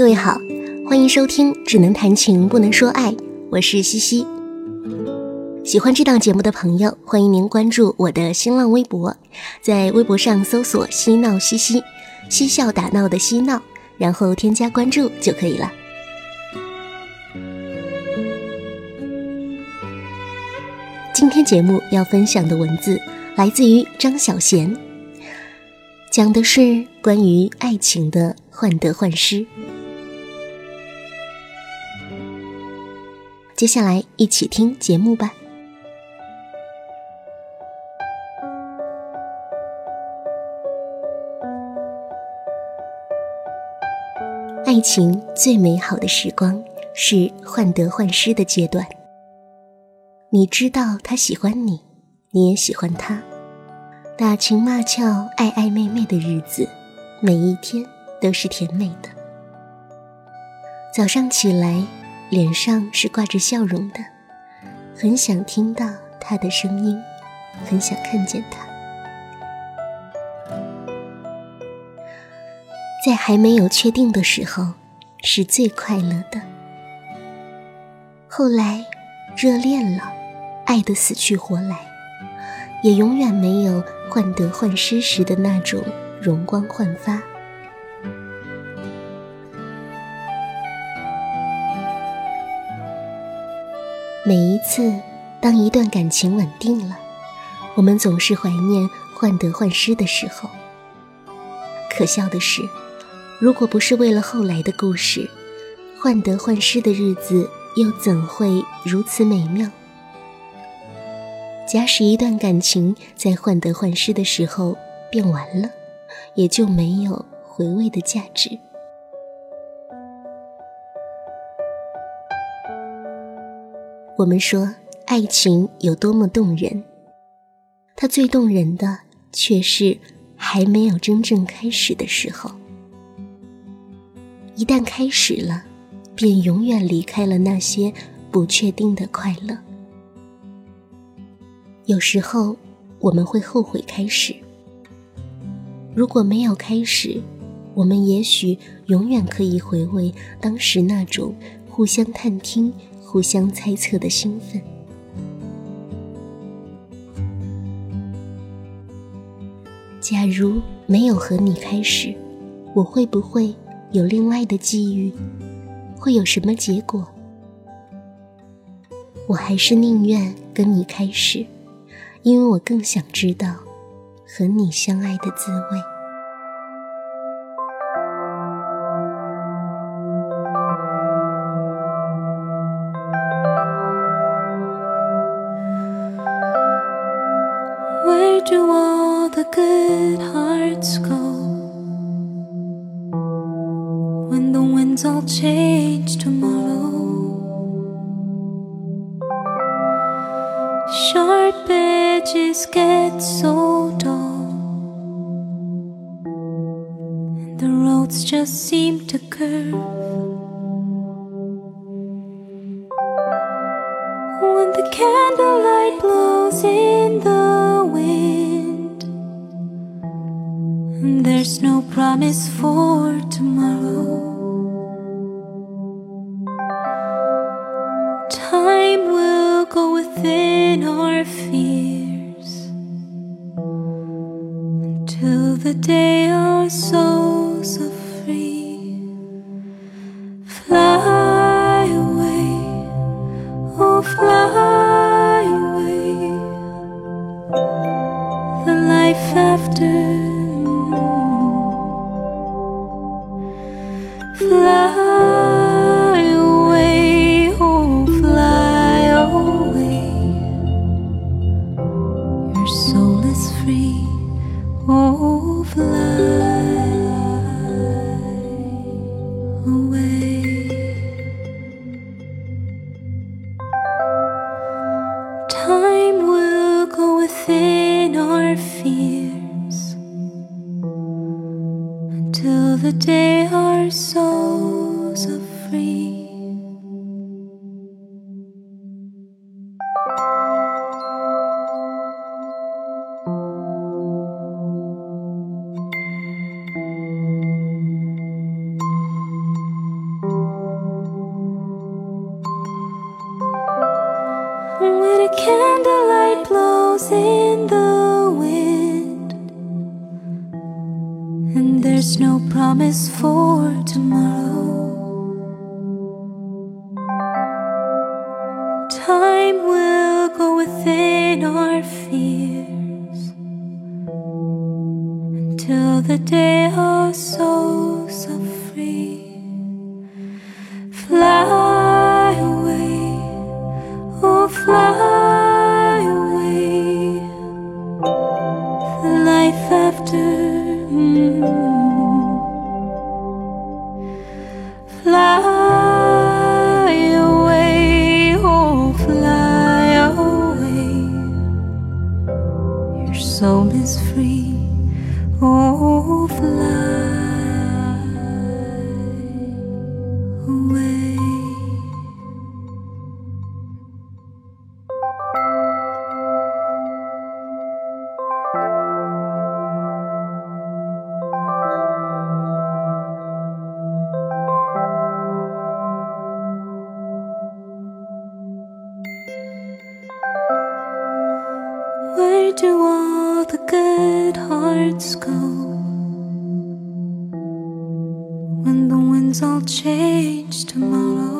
各位好，欢迎收听《只能谈情不能说爱》，我是西西。喜欢这档节目的朋友，欢迎您关注我的新浪微博，在微博上搜索“嬉闹西西”，嬉笑打闹的嬉闹，然后添加关注就可以了。今天节目要分享的文字来自于张小娴，讲的是关于爱情的患得患失。接下来一起听节目吧。爱情最美好的时光是患得患失的阶段。你知道他喜欢你，你也喜欢他，打情骂俏、爱爱妹妹的日子，每一天都是甜美的。早上起来，脸上是挂着笑容的，很想听到他的声音，很想看见他。在还没有确定的时候，是最快乐的。后来，热恋了。爱得死去活来，也永远没有患得患失时的那种容光焕发。每一次，当一段感情稳定了，我们总是怀念患得患失的时候。可笑的是，如果不是为了后来的故事，患得患失的日子又怎会如此美妙？假使一段感情在患得患失的时候变完了，也就没有回味的价值。我们说爱情有多么动人，它最动人的却是还没有真正开始的时候。一旦开始了，便永远离开了那些不确定的快乐。有时候我们会后悔开始，如果没有开始，我们也许永远可以回味当时那种互相探听、互相猜测的兴奋。假如没有和你开始，我会不会有另外的际遇？会有什么结果？我还是宁愿跟你开始。因为我更想知道和你相爱的滋味。Do all the good hearts go when the winds all change tomorrow? Sharp edges get so dull, and the roads just seem to curve. When the candlelight there's no promise for tomorrow. Time will go within our fears until the day our souls are free. Fly away, oh, fly away. The life after. our fears until the day our souls are free. When a candlelight blows in. No promise for tomorrow. Time will go within our fears until the day our souls are free. Fly away, oh, fly free, fly away. Where do all the good hearts go? When the winds all change tomorrow